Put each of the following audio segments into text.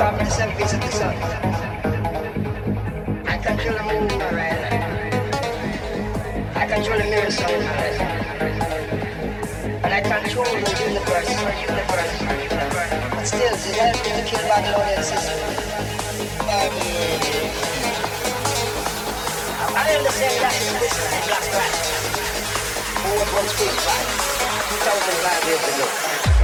got myself into the sun. I control the moon my life. I control the mirror sun my life. And I control the universe, universe, universe. But still, it helps me to kill Babylonian system. Um, I understand that in this and black rat. Who was once 2005 years ago.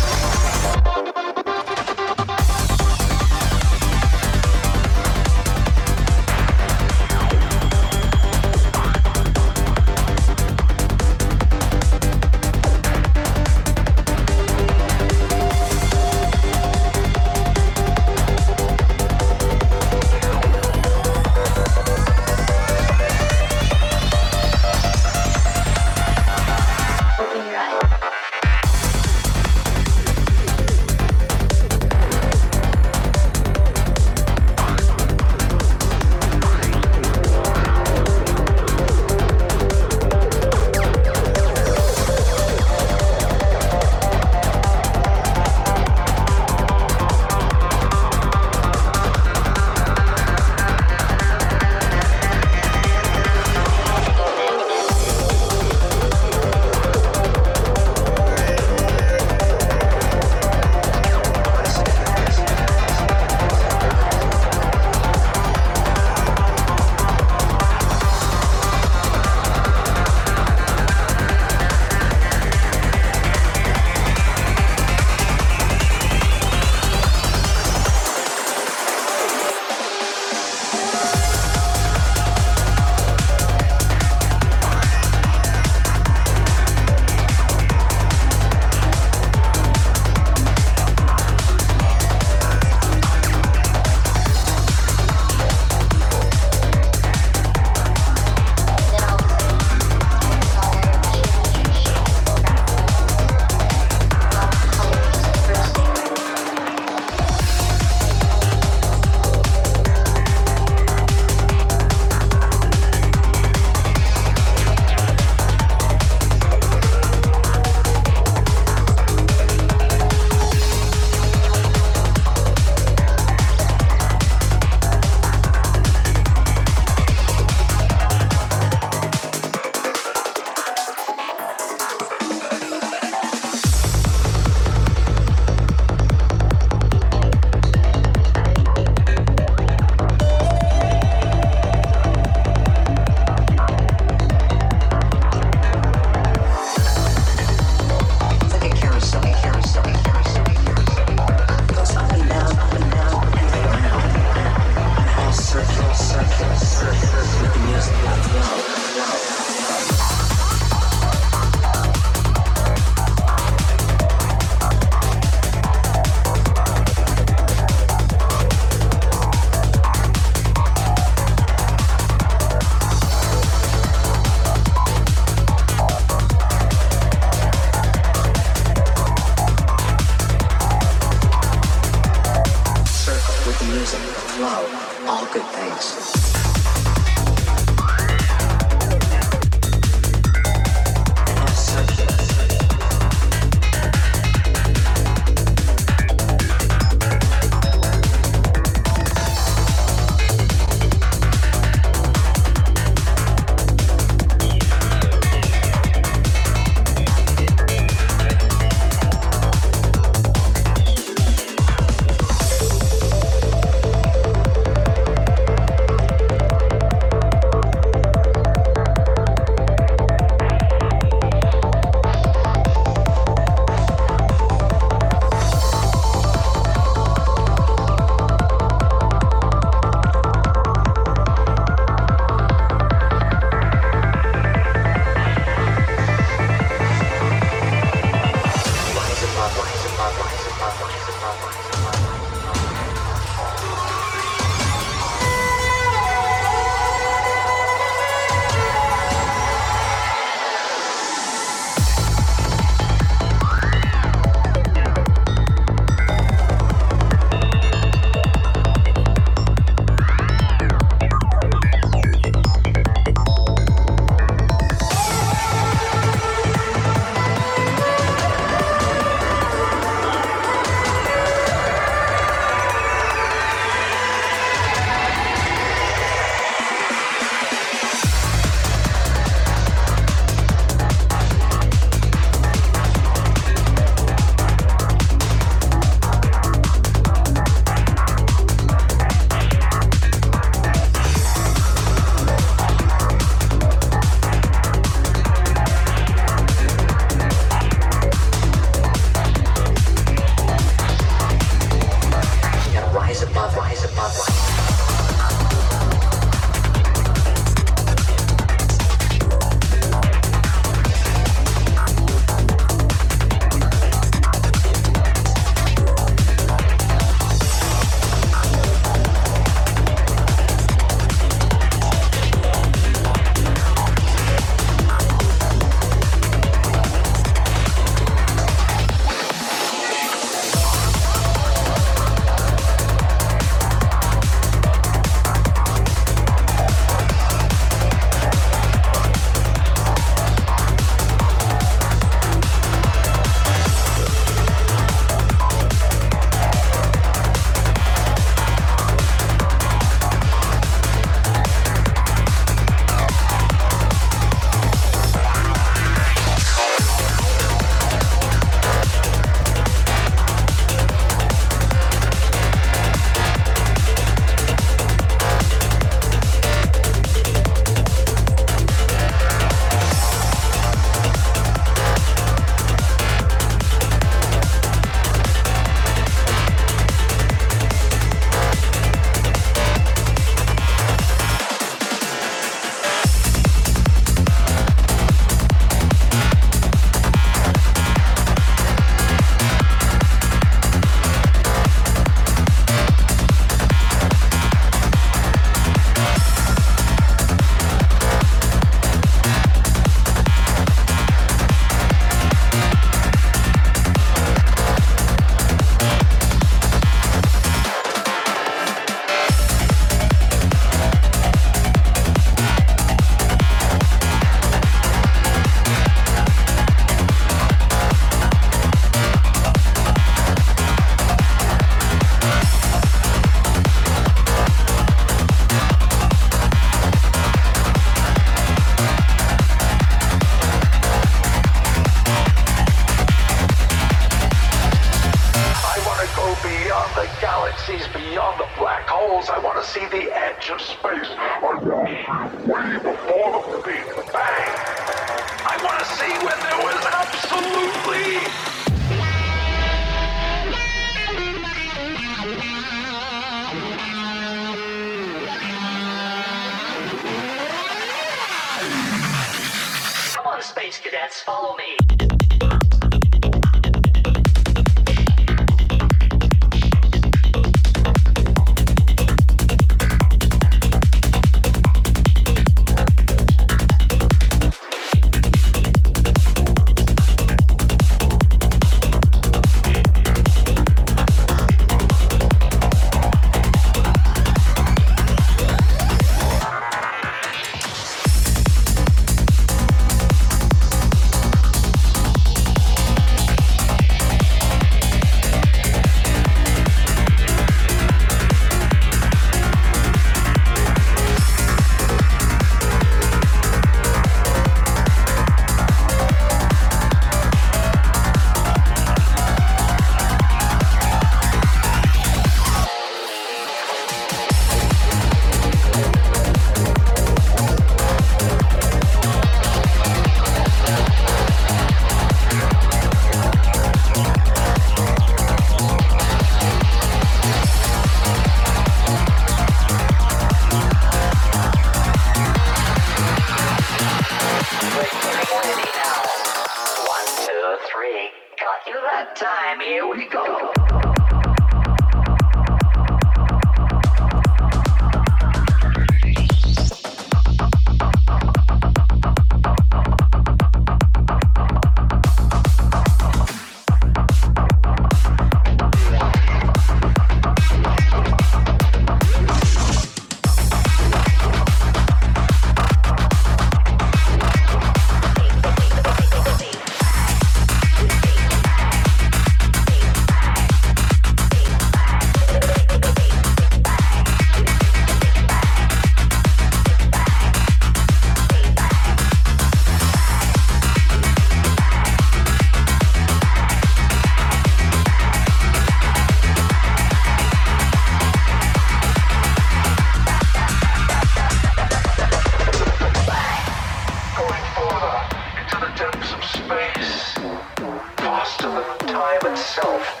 myself.